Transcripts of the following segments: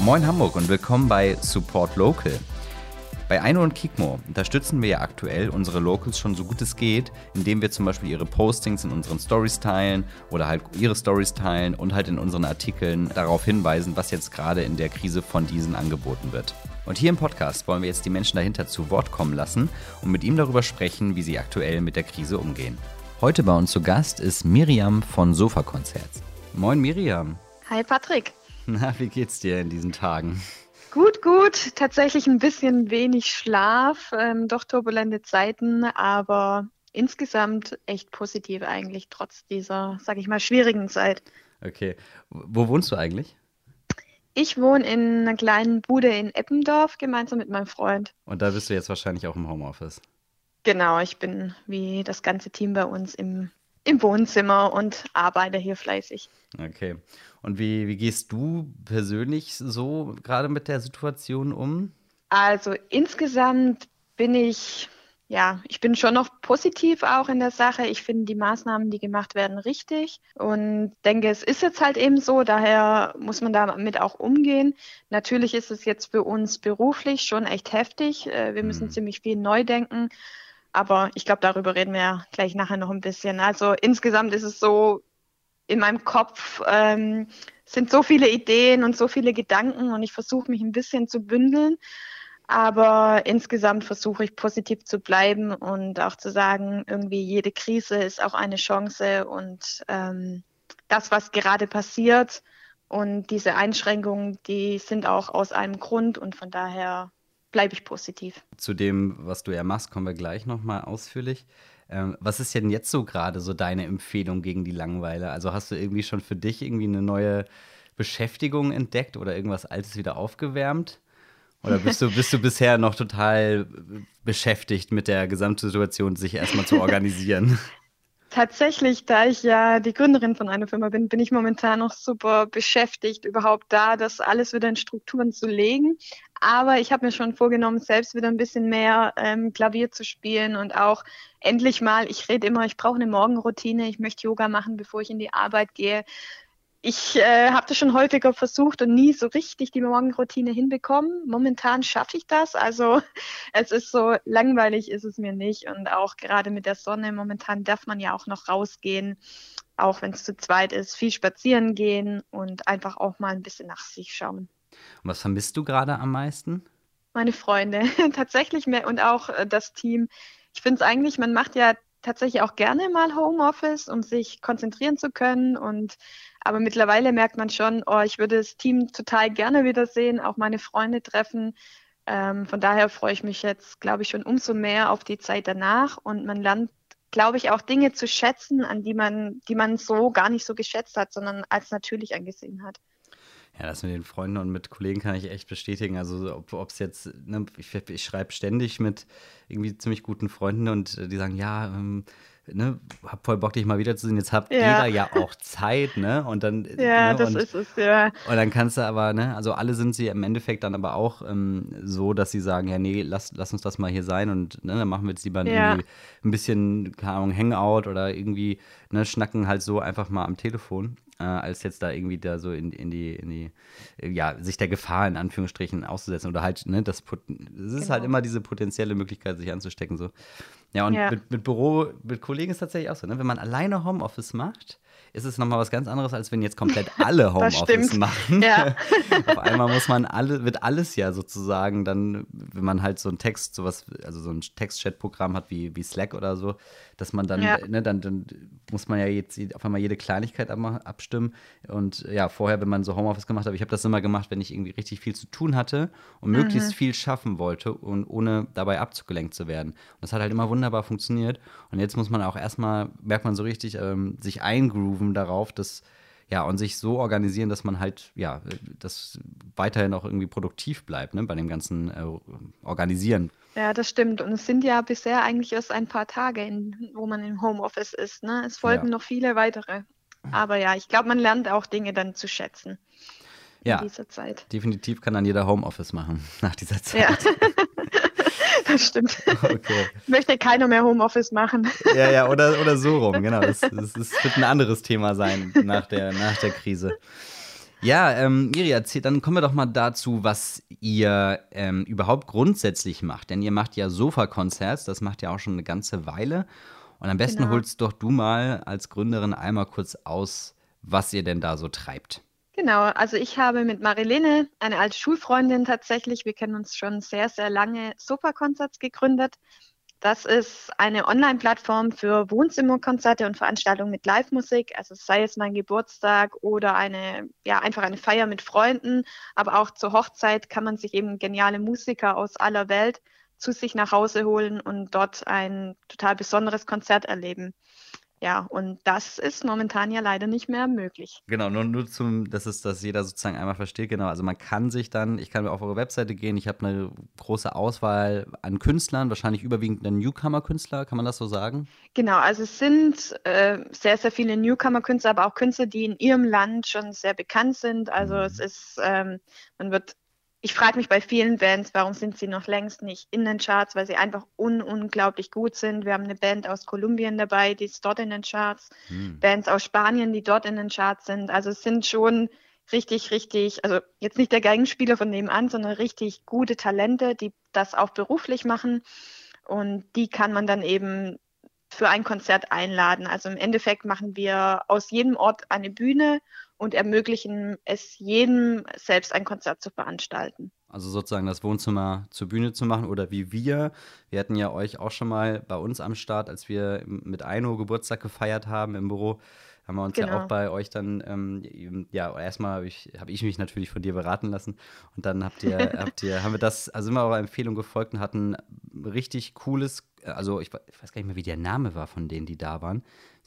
Moin Hamburg und willkommen bei Support Local. Bei Aino und Kikmo unterstützen wir ja aktuell unsere Locals schon so gut es geht, indem wir zum Beispiel ihre Postings in unseren Stories teilen oder halt ihre Stories teilen und halt in unseren Artikeln darauf hinweisen, was jetzt gerade in der Krise von diesen angeboten wird. Und hier im Podcast wollen wir jetzt die Menschen dahinter zu Wort kommen lassen und mit ihm darüber sprechen, wie sie aktuell mit der Krise umgehen. Heute bei uns zu Gast ist Miriam von Sofa Konzerts. Moin Miriam. Hi Patrick. Na, wie geht's dir in diesen Tagen? Gut, gut. Tatsächlich ein bisschen wenig Schlaf, ähm, doch turbulente Zeiten, aber insgesamt echt positiv eigentlich, trotz dieser, sag ich mal, schwierigen Zeit. Okay. Wo wohnst du eigentlich? Ich wohne in einer kleinen Bude in Eppendorf gemeinsam mit meinem Freund. Und da bist du jetzt wahrscheinlich auch im Homeoffice. Genau, ich bin wie das ganze Team bei uns im, im Wohnzimmer und arbeite hier fleißig. Okay. Und wie, wie gehst du persönlich so gerade mit der Situation um? Also insgesamt bin ich, ja, ich bin schon noch positiv auch in der Sache. Ich finde die Maßnahmen, die gemacht werden, richtig und denke, es ist jetzt halt eben so. Daher muss man damit auch umgehen. Natürlich ist es jetzt für uns beruflich schon echt heftig. Äh, wir müssen mhm. ziemlich viel neu denken. Aber ich glaube, darüber reden wir ja gleich nachher noch ein bisschen. Also insgesamt ist es so, in meinem Kopf ähm, sind so viele Ideen und so viele Gedanken und ich versuche mich ein bisschen zu bündeln. Aber insgesamt versuche ich positiv zu bleiben und auch zu sagen, irgendwie jede Krise ist auch eine Chance und ähm, das, was gerade passiert und diese Einschränkungen, die sind auch aus einem Grund und von daher bleibe ich positiv. Zu dem, was du ja machst, kommen wir gleich nochmal ausführlich. Ähm, was ist denn jetzt so gerade so deine Empfehlung gegen die Langeweile? Also hast du irgendwie schon für dich irgendwie eine neue Beschäftigung entdeckt oder irgendwas Altes wieder aufgewärmt? Oder bist du, bist du bisher noch total beschäftigt mit der Gesamtsituation, sich erstmal zu organisieren? Tatsächlich, da ich ja die Gründerin von einer Firma bin, bin ich momentan noch super beschäftigt, überhaupt da, das alles wieder in Strukturen zu legen. Aber ich habe mir schon vorgenommen, selbst wieder ein bisschen mehr ähm, Klavier zu spielen und auch endlich mal, ich rede immer, ich brauche eine Morgenroutine, ich möchte Yoga machen, bevor ich in die Arbeit gehe. Ich äh, habe das schon häufiger versucht und nie so richtig die Morgenroutine hinbekommen. Momentan schaffe ich das. Also es ist so langweilig ist es mir nicht. Und auch gerade mit der Sonne, momentan darf man ja auch noch rausgehen, auch wenn es zu zweit ist, viel spazieren gehen und einfach auch mal ein bisschen nach sich schauen. Und was vermisst du gerade am meisten? Meine Freunde, tatsächlich mehr und auch äh, das Team. Ich finde es eigentlich, man macht ja tatsächlich auch gerne mal Homeoffice, um sich konzentrieren zu können. Und aber mittlerweile merkt man schon, oh, ich würde das Team total gerne wiedersehen, auch meine Freunde treffen. Ähm, von daher freue ich mich jetzt, glaube ich, schon umso mehr auf die Zeit danach. Und man lernt, glaube ich, auch Dinge zu schätzen, an die man, die man so gar nicht so geschätzt hat, sondern als natürlich angesehen hat. Ja, das mit den Freunden und mit Kollegen kann ich echt bestätigen. Also ob es jetzt, ne, ich, ich schreibe ständig mit irgendwie ziemlich guten Freunden und äh, die sagen, ja, ähm, ne, hab voll Bock, dich mal wiederzusehen. Jetzt hat ja. jeder ja auch Zeit, ne? Und dann. Ja, ne, das und, ist es, ja. Und dann kannst du aber, ne, also alle sind sie im Endeffekt dann aber auch ähm, so, dass sie sagen, ja, nee, lass, lass uns das mal hier sein und ne, dann machen wir jetzt lieber ja. irgendwie ein bisschen, keine Ahnung, Hangout oder irgendwie, ne, schnacken halt so einfach mal am Telefon äh, als jetzt da irgendwie da so in, in, die, in die, ja, sich der Gefahr in Anführungsstrichen auszusetzen oder halt, ne, das, es ist genau. halt immer diese potenzielle Möglichkeit, sich anzustecken, so. Ja, und ja. Mit, mit Büro, mit Kollegen ist tatsächlich auch so, ne, wenn man alleine Homeoffice macht, ist es nochmal was ganz anderes, als wenn jetzt komplett alle Homeoffice machen. Ja. Auf einmal muss man alle, wird alles ja sozusagen dann, wenn man halt so ein Text, sowas, also so ein Text-Chat-Programm hat wie, wie Slack oder so, dass man dann, ja. ne, dann, dann muss man ja jetzt auf einmal jede Kleinigkeit abstimmen. Und ja, vorher, wenn man so Homeoffice gemacht hat, ich habe das immer gemacht, wenn ich irgendwie richtig viel zu tun hatte und mhm. möglichst viel schaffen wollte und ohne dabei abzugelenkt zu werden. Und das hat halt immer wunderbar funktioniert. Und jetzt muss man auch erstmal, merkt man so richtig, ähm, sich eingrooven darauf, dass ja, und sich so organisieren, dass man halt, ja, das weiterhin auch irgendwie produktiv bleibt, ne, bei dem ganzen äh, Organisieren. Ja, das stimmt. Und es sind ja bisher eigentlich erst ein paar Tage, in, wo man im Homeoffice ist. Ne? Es folgen ja. noch viele weitere. Aber ja, ich glaube, man lernt auch Dinge dann zu schätzen. Ja, in dieser Zeit. definitiv kann dann jeder Homeoffice machen nach dieser Zeit. Ja. Das stimmt. Okay. Möchte keiner mehr Homeoffice machen. Ja, ja, oder, oder so rum, genau. Das, das, das wird ein anderes Thema sein nach der, nach der Krise. Ja, ähm, Miri, erzähl, dann kommen wir doch mal dazu, was ihr ähm, überhaupt grundsätzlich macht. Denn ihr macht ja Sofa-Konzerts, das macht ja auch schon eine ganze Weile. Und am besten genau. holst doch du mal als Gründerin einmal kurz aus, was ihr denn da so treibt. Genau, also ich habe mit Marilene, eine alte Schulfreundin tatsächlich, wir kennen uns schon sehr, sehr lange, Sofa-Konzerts gegründet. Das ist eine Online-Plattform für Wohnzimmerkonzerte und Veranstaltungen mit Live-Musik. Also sei es mein Geburtstag oder eine, ja, einfach eine Feier mit Freunden. Aber auch zur Hochzeit kann man sich eben geniale Musiker aus aller Welt zu sich nach Hause holen und dort ein total besonderes Konzert erleben. Ja, und das ist momentan ja leider nicht mehr möglich. Genau, nur, nur zum, dass es, dass jeder sozusagen einmal versteht, genau. Also man kann sich dann, ich kann auf eure Webseite gehen, ich habe eine große Auswahl an Künstlern, wahrscheinlich überwiegend Newcomer-Künstler, kann man das so sagen? Genau, also es sind äh, sehr, sehr viele Newcomer-Künstler, aber auch Künstler, die in ihrem Land schon sehr bekannt sind. Also mhm. es ist, ähm, man wird ich frage mich bei vielen Bands, warum sind sie noch längst nicht in den Charts, weil sie einfach un unglaublich gut sind. Wir haben eine Band aus Kolumbien dabei, die ist dort in den Charts, hm. Bands aus Spanien, die dort in den Charts sind. Also es sind schon richtig, richtig, also jetzt nicht der Geigenspieler von nebenan, sondern richtig gute Talente, die das auch beruflich machen. Und die kann man dann eben für ein Konzert einladen. Also im Endeffekt machen wir aus jedem Ort eine Bühne und ermöglichen es jedem, selbst ein Konzert zu veranstalten. Also sozusagen das Wohnzimmer zur Bühne zu machen oder wie wir. Wir hatten ja euch auch schon mal bei uns am Start, als wir mit Eino Geburtstag gefeiert haben im Büro haben wir uns genau. ja auch bei euch dann, ähm, ja, erstmal habe ich, hab ich mich natürlich von dir beraten lassen und dann habt ihr, habt ihr, haben wir das, also immer eurer Empfehlung gefolgt und hatten richtig cooles, also ich, ich, weiß gar nicht mehr, wie der Name war von denen, die da waren.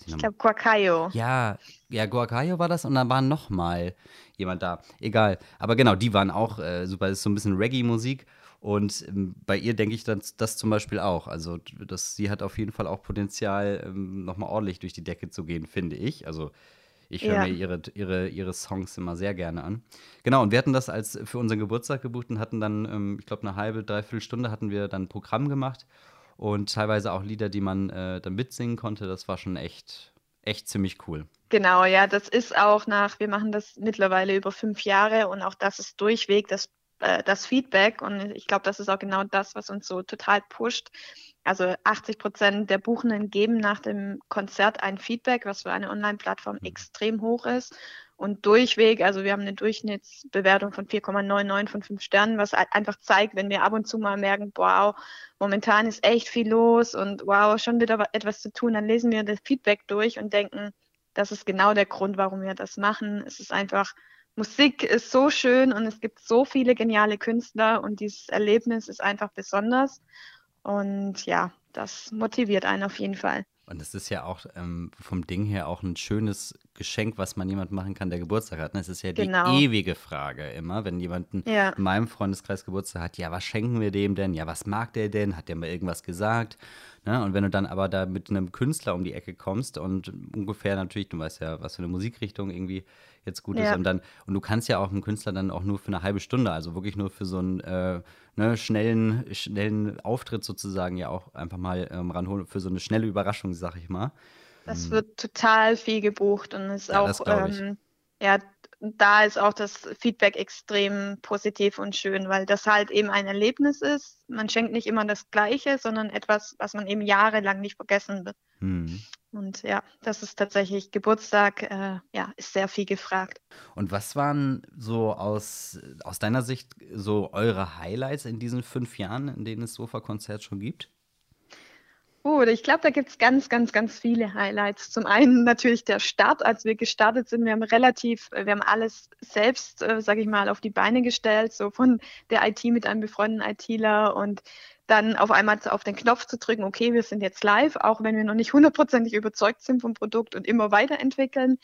Ich glaube Guacayo. Ja, ja, Guacayo war das und dann war noch mal jemand da. Egal, aber genau, die waren auch äh, super, das ist so ein bisschen Reggae-Musik und ähm, bei ihr denke ich das, das zum Beispiel auch. Also das, sie hat auf jeden Fall auch Potenzial, ähm, nochmal ordentlich durch die Decke zu gehen, finde ich. Also ich höre ja. mir ihre, ihre, ihre Songs immer sehr gerne an. Genau, und wir hatten das als für unseren Geburtstag gebucht und hatten dann, ähm, ich glaube, eine halbe, dreiviertel Stunde hatten wir dann ein Programm gemacht und teilweise auch Lieder, die man äh, dann mitsingen konnte. Das war schon echt, echt ziemlich cool. Genau, ja, das ist auch nach, wir machen das mittlerweile über fünf Jahre und auch das ist durchweg das äh, das Feedback und ich glaube, das ist auch genau das, was uns so total pusht. Also 80 Prozent der Buchenden geben nach dem Konzert ein Feedback, was für eine Online-Plattform mhm. extrem hoch ist. Und durchweg, also wir haben eine Durchschnittsbewertung von 4,99 von 5 Sternen, was einfach zeigt, wenn wir ab und zu mal merken, wow, momentan ist echt viel los und wow, schon wieder etwas zu tun, dann lesen wir das Feedback durch und denken, das ist genau der Grund, warum wir das machen. Es ist einfach Musik ist so schön und es gibt so viele geniale Künstler und dieses Erlebnis ist einfach besonders. Und ja, das motiviert einen auf jeden Fall. Und es ist ja auch ähm, vom Ding her auch ein schönes Geschenk, was man jemand machen kann, der Geburtstag hat. Es ist ja die genau. ewige Frage immer, wenn jemand ja. in meinem Freundeskreis Geburtstag hat, ja, was schenken wir dem denn? Ja, was mag der denn? Hat der mal irgendwas gesagt? Ne? Und wenn du dann aber da mit einem Künstler um die Ecke kommst und ungefähr natürlich, du weißt ja, was für eine Musikrichtung irgendwie jetzt gut ja. ist. Und dann, und du kannst ja auch einen Künstler dann auch nur für eine halbe Stunde, also wirklich nur für so einen äh, ne, schnellen, schnellen Auftritt sozusagen ja auch einfach mal ähm, ranholen, für so eine schnelle Überraschung, sag ich mal. Das hm. wird total viel gebucht und ist ja, auch, ähm, ja, da ist auch das Feedback extrem positiv und schön, weil das halt eben ein Erlebnis ist. Man schenkt nicht immer das Gleiche, sondern etwas, was man eben jahrelang nicht vergessen wird. Hm. Und ja, das ist tatsächlich Geburtstag, äh, ja, ist sehr viel gefragt. Und was waren so aus, aus deiner Sicht so eure Highlights in diesen fünf Jahren, in denen es Sofa-Konzert schon gibt? Oh, ich glaube, da gibt es ganz, ganz, ganz viele Highlights. Zum einen natürlich der Start, als wir gestartet sind. Wir haben relativ, wir haben alles selbst, äh, sage ich mal, auf die Beine gestellt, so von der IT mit einem befreundeten ITler und dann auf einmal auf den Knopf zu drücken, okay, wir sind jetzt live, auch wenn wir noch nicht hundertprozentig überzeugt sind vom Produkt und immer weiterentwickeln,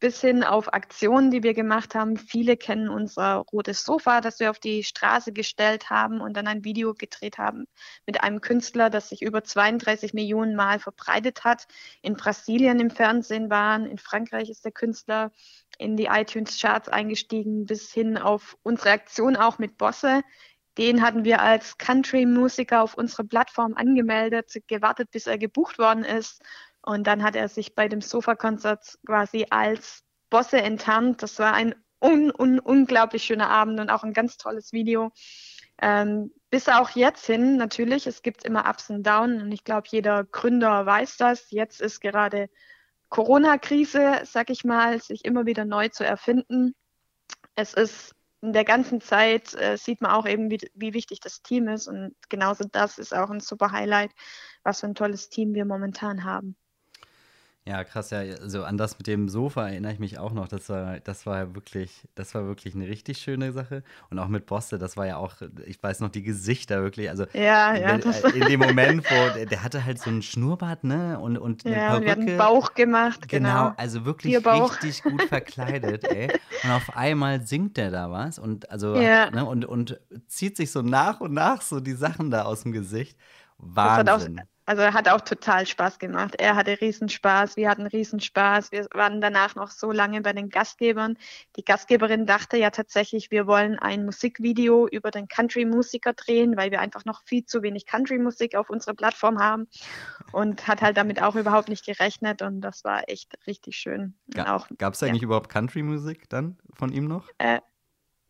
bis hin auf Aktionen, die wir gemacht haben. Viele kennen unser rotes Sofa, das wir auf die Straße gestellt haben und dann ein Video gedreht haben mit einem Künstler, das sich über 32 Millionen Mal verbreitet hat, in Brasilien im Fernsehen waren, in Frankreich ist der Künstler in die iTunes-Charts eingestiegen, bis hin auf unsere Aktion auch mit Bosse, den hatten wir als Country-Musiker auf unsere Plattform angemeldet, gewartet, bis er gebucht worden ist. Und dann hat er sich bei dem Sofa-Konzert quasi als Bosse enttarnt. Das war ein un, un, unglaublich schöner Abend und auch ein ganz tolles Video. Ähm, bis auch jetzt hin, natürlich, es gibt immer Ups und Downs und ich glaube, jeder Gründer weiß das. Jetzt ist gerade Corona-Krise, sag ich mal, sich immer wieder neu zu erfinden. Es ist in der ganzen Zeit äh, sieht man auch eben, wie, wie wichtig das Team ist und genauso das ist auch ein super Highlight, was für ein tolles Team wir momentan haben. Ja, krass, ja. Also an das mit dem Sofa erinnere ich mich auch noch. Das war, das war wirklich, das war wirklich eine richtig schöne Sache. Und auch mit Bosse, das war ja auch, ich weiß noch, die Gesichter wirklich. Also ja, ja, wenn, in dem Moment, wo der, der, hatte halt so ein Schnurrbart, ne? Und, und eine ja, Perücke. Wir hatten Bauch gemacht, genau. genau also wirklich richtig gut verkleidet, ey. Und auf einmal singt der da was und also ja. ne, und, und zieht sich so nach und nach so die Sachen da aus dem Gesicht. Wahnsinn. Also er hat auch total Spaß gemacht. Er hatte Riesenspaß, wir hatten Riesenspaß. Wir waren danach noch so lange bei den Gastgebern. Die Gastgeberin dachte ja tatsächlich, wir wollen ein Musikvideo über den Country-Musiker drehen, weil wir einfach noch viel zu wenig Country-Musik auf unserer Plattform haben und hat halt damit auch überhaupt nicht gerechnet und das war echt richtig schön. Ga Gab es eigentlich ja. überhaupt Country-Musik dann von ihm noch? Äh,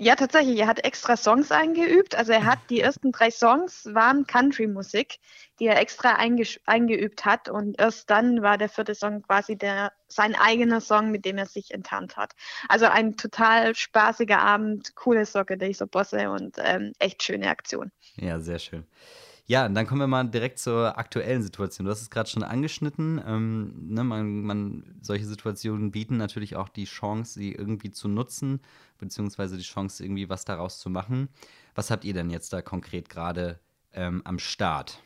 ja, tatsächlich. Er hat extra Songs eingeübt. Also er hat die ersten drei Songs waren Country-Musik, die er extra eingeübt hat. Und erst dann war der vierte Song quasi der, sein eigener Song, mit dem er sich enttarnt hat. Also ein total spaßiger Abend, coole Socke, dieser Bosse und ähm, echt schöne Aktion. Ja, sehr schön. Ja, dann kommen wir mal direkt zur aktuellen Situation. Du hast es gerade schon angeschnitten. Ähm, ne, man, man, solche Situationen bieten natürlich auch die Chance, sie irgendwie zu nutzen, beziehungsweise die Chance, irgendwie was daraus zu machen. Was habt ihr denn jetzt da konkret gerade ähm, am Start?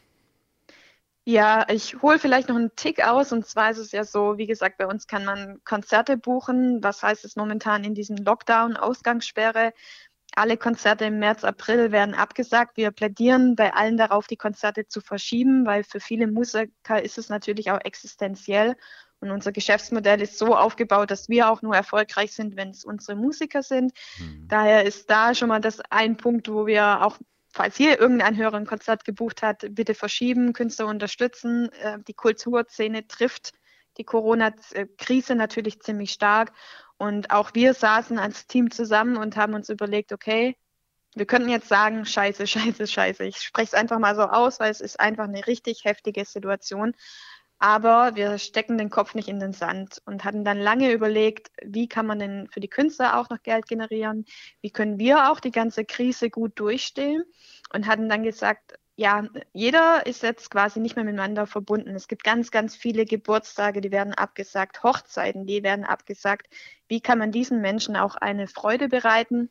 Ja, ich hole vielleicht noch einen Tick aus. Und zwar ist es ja so, wie gesagt, bei uns kann man Konzerte buchen. Was heißt es momentan in diesem Lockdown, Ausgangssperre? Alle Konzerte im März, April werden abgesagt. Wir plädieren bei allen darauf, die Konzerte zu verschieben, weil für viele Musiker ist es natürlich auch existenziell. Und unser Geschäftsmodell ist so aufgebaut, dass wir auch nur erfolgreich sind, wenn es unsere Musiker sind. Mhm. Daher ist da schon mal das ein Punkt, wo wir auch, falls hier irgendein Hörer ein Konzert gebucht hat, bitte verschieben, Künstler unterstützen. Äh, die Kulturszene trifft die Corona-Krise natürlich ziemlich stark. Und auch wir saßen als Team zusammen und haben uns überlegt, okay, wir könnten jetzt sagen, scheiße, scheiße, scheiße. Ich spreche es einfach mal so aus, weil es ist einfach eine richtig heftige Situation. Aber wir stecken den Kopf nicht in den Sand und hatten dann lange überlegt, wie kann man denn für die Künstler auch noch Geld generieren? Wie können wir auch die ganze Krise gut durchstehen? Und hatten dann gesagt, ja, jeder ist jetzt quasi nicht mehr miteinander verbunden. Es gibt ganz, ganz viele Geburtstage, die werden abgesagt, Hochzeiten, die werden abgesagt. Wie kann man diesen Menschen auch eine Freude bereiten?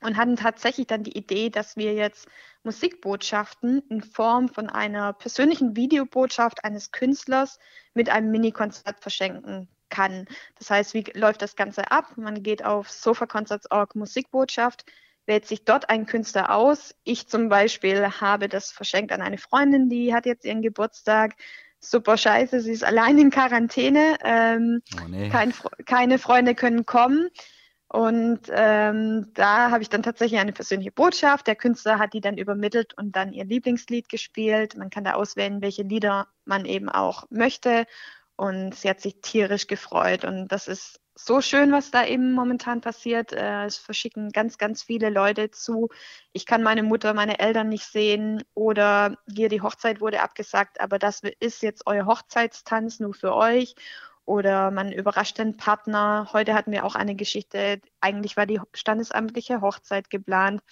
Und hatten tatsächlich dann die Idee, dass wir jetzt Musikbotschaften in Form von einer persönlichen Videobotschaft eines Künstlers mit einem Mini-Konzert verschenken kann. Das heißt, wie läuft das Ganze ab? Man geht auf sofaconcerts.org Musikbotschaft, wählt sich dort ein Künstler aus. Ich zum Beispiel habe das verschenkt an eine Freundin, die hat jetzt ihren Geburtstag. Super scheiße, sie ist allein in Quarantäne. Ähm, oh nee. kein, keine Freunde können kommen. Und ähm, da habe ich dann tatsächlich eine persönliche Botschaft. Der Künstler hat die dann übermittelt und dann ihr Lieblingslied gespielt. Man kann da auswählen, welche Lieder man eben auch möchte. Und sie hat sich tierisch gefreut. Und das ist so schön, was da eben momentan passiert. Äh, es verschicken ganz, ganz viele Leute zu. Ich kann meine Mutter, meine Eltern nicht sehen oder hier die Hochzeit wurde abgesagt, aber das ist jetzt euer Hochzeitstanz nur für euch. Oder man überrascht den Partner. Heute hatten wir auch eine Geschichte. Eigentlich war die standesamtliche Hochzeit geplant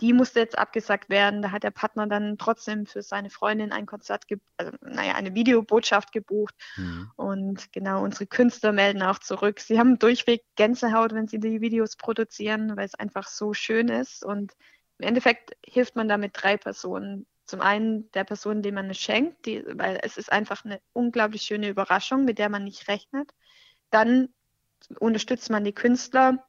die musste jetzt abgesagt werden. Da hat der Partner dann trotzdem für seine Freundin ein Konzert, also, naja, eine Videobotschaft gebucht. Mhm. Und genau, unsere Künstler melden auch zurück. Sie haben durchweg Gänsehaut, wenn sie die Videos produzieren, weil es einfach so schön ist. Und im Endeffekt hilft man damit drei Personen. Zum einen der Person, die man es schenkt, die, weil es ist einfach eine unglaublich schöne Überraschung, mit der man nicht rechnet. Dann unterstützt man die Künstler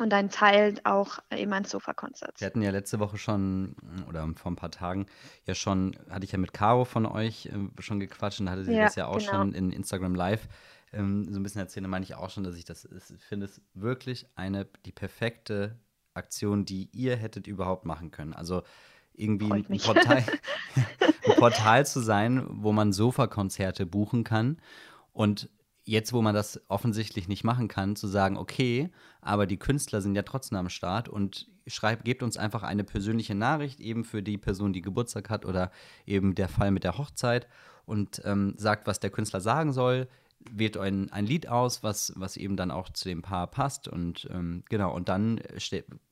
und ein Teil auch eben ein Sofa-Konzert. Wir hatten ja letzte Woche schon, oder vor ein paar Tagen, ja schon, hatte ich ja mit Caro von euch äh, schon gequatscht und hatte sie ja, das ja auch genau. schon in Instagram Live ähm, so ein bisschen erzählt. Da meine ich auch schon, dass ich das ist, finde, es wirklich eine, die perfekte Aktion, die ihr hättet überhaupt machen können. Also irgendwie ein Portal, ein Portal zu sein, wo man Sofa-Konzerte buchen kann und jetzt, wo man das offensichtlich nicht machen kann, zu sagen, okay, aber die Künstler sind ja trotzdem am Start und schreibt, gebt uns einfach eine persönliche Nachricht, eben für die Person, die Geburtstag hat oder eben der Fall mit der Hochzeit und ähm, sagt, was der Künstler sagen soll, wählt ein, ein Lied aus, was, was eben dann auch zu dem Paar passt und ähm, genau, und dann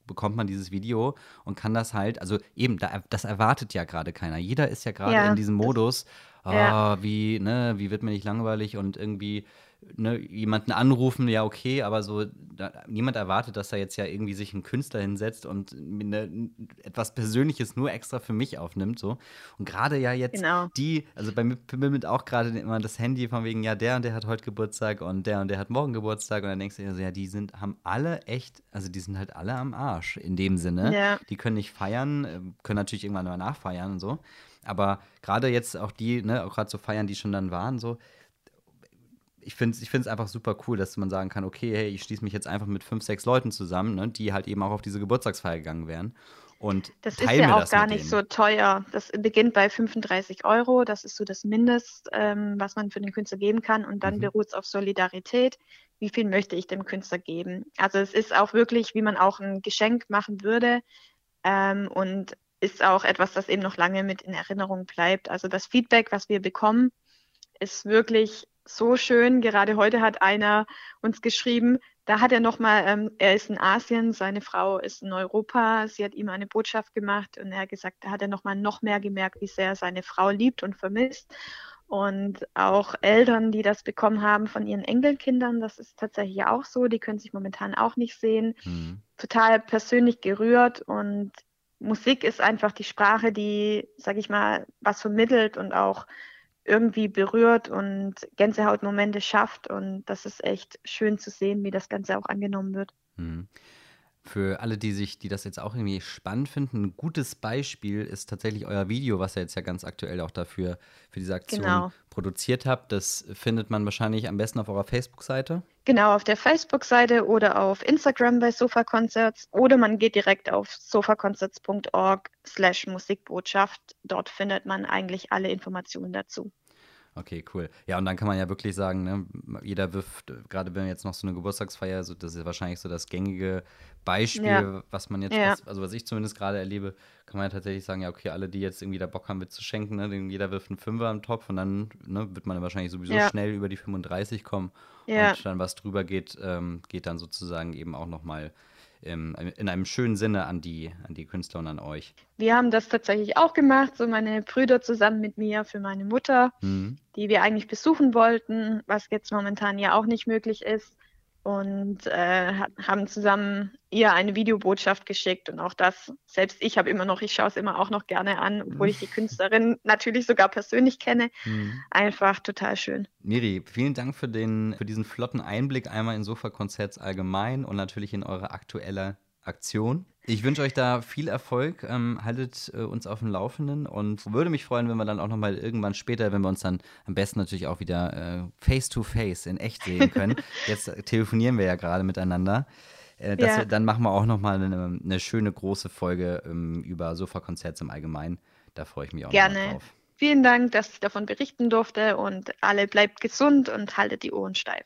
bekommt man dieses Video und kann das halt, also eben, da, das erwartet ja gerade keiner. Jeder ist ja gerade ja, in diesem Modus, oh, ja. wie, ne, wie wird mir nicht langweilig und irgendwie ne, jemanden anrufen, ja, okay, aber so, da, niemand erwartet, dass da jetzt ja irgendwie sich ein Künstler hinsetzt und ne, etwas Persönliches nur extra für mich aufnimmt. So. Und gerade ja jetzt genau. die, also bei mir mit auch gerade immer das Handy von wegen, ja, der und der hat heute Geburtstag und der und der hat morgen Geburtstag. Und dann denkst du dir so, ja, die sind, haben alle echt, also die sind halt alle am Arsch in dem Sinne. Ja. Die können nicht feiern, äh, können natürlich irgendwann mal nachfeiern und so. Aber gerade jetzt auch die, ne, auch gerade so feiern, die schon dann waren, so, ich finde es ich einfach super cool, dass man sagen kann, okay, hey, ich schließe mich jetzt einfach mit fünf, sechs Leuten zusammen, ne, die halt eben auch auf diese Geburtstagsfeier gegangen wären. Und das ist ja auch gar nicht denen. so teuer. Das beginnt bei 35 Euro. Das ist so das Mindest, ähm, was man für den Künstler geben kann. Und dann mhm. beruht es auf Solidarität. Wie viel möchte ich dem Künstler geben? Also es ist auch wirklich, wie man auch ein Geschenk machen würde. Ähm, und ist auch etwas, das eben noch lange mit in Erinnerung bleibt. Also das Feedback, was wir bekommen, ist wirklich so schön. Gerade heute hat einer uns geschrieben, da hat er nochmal, ähm, er ist in Asien, seine Frau ist in Europa, sie hat ihm eine Botschaft gemacht und er hat gesagt, da hat er nochmal noch mehr gemerkt, wie sehr er seine Frau liebt und vermisst. Und auch Eltern, die das bekommen haben von ihren Enkelkindern, das ist tatsächlich auch so, die können sich momentan auch nicht sehen. Mhm. Total persönlich gerührt und Musik ist einfach die Sprache, die, sag ich mal, was vermittelt und auch irgendwie berührt und Gänsehautmomente schafft. Und das ist echt schön zu sehen, wie das Ganze auch angenommen wird. Mhm. Für alle, die sich, die das jetzt auch irgendwie spannend finden, ein gutes Beispiel ist tatsächlich euer Video, was ihr jetzt ja ganz aktuell auch dafür für diese Aktion genau. produziert habt. Das findet man wahrscheinlich am besten auf eurer Facebook-Seite. Genau, auf der Facebook-Seite oder auf Instagram bei Sofa Concerts oder man geht direkt auf sofaconcerts.org slash Musikbotschaft. Dort findet man eigentlich alle Informationen dazu. Okay, cool. Ja, und dann kann man ja wirklich sagen, ne, jeder wirft, gerade wenn jetzt noch so eine Geburtstagsfeier, so, das ist wahrscheinlich so das gängige Beispiel, ja. was man jetzt, ja. was, also was ich zumindest gerade erlebe, kann man ja tatsächlich sagen, ja, okay, alle, die jetzt irgendwie da Bock haben, mitzuschenken, ne, jeder wirft einen Fünfer am Topf und dann ne, wird man wahrscheinlich sowieso ja. schnell über die 35 kommen und dann was drüber geht, ähm, geht dann sozusagen eben auch nochmal ähm, in einem schönen Sinne an die, an die Künstler und an euch. Wir haben das tatsächlich auch gemacht, so meine Brüder zusammen mit mir für meine Mutter, mhm. die wir eigentlich besuchen wollten, was jetzt momentan ja auch nicht möglich ist und äh, haben zusammen ihr eine Videobotschaft geschickt und auch das, selbst ich habe immer noch, ich schaue es immer auch noch gerne an, obwohl ich die Künstlerin natürlich sogar persönlich kenne. Mhm. Einfach total schön. Miri, vielen Dank für, den, für diesen flotten Einblick einmal in Sofa-Konzerts allgemein und natürlich in eure aktuelle Aktion. Ich wünsche euch da viel Erfolg. Ähm, haltet äh, uns auf dem Laufenden und würde mich freuen, wenn wir dann auch nochmal irgendwann später, wenn wir uns dann am besten natürlich auch wieder äh, face to face in echt sehen können. Jetzt telefonieren wir ja gerade miteinander. Äh, ja. wir, dann machen wir auch nochmal eine, eine schöne große Folge ähm, über Sofa-Konzerts im Allgemeinen. Da freue ich mich auch Gerne. drauf. Vielen Dank, dass ich davon berichten durfte und alle bleibt gesund und haltet die Ohren steif.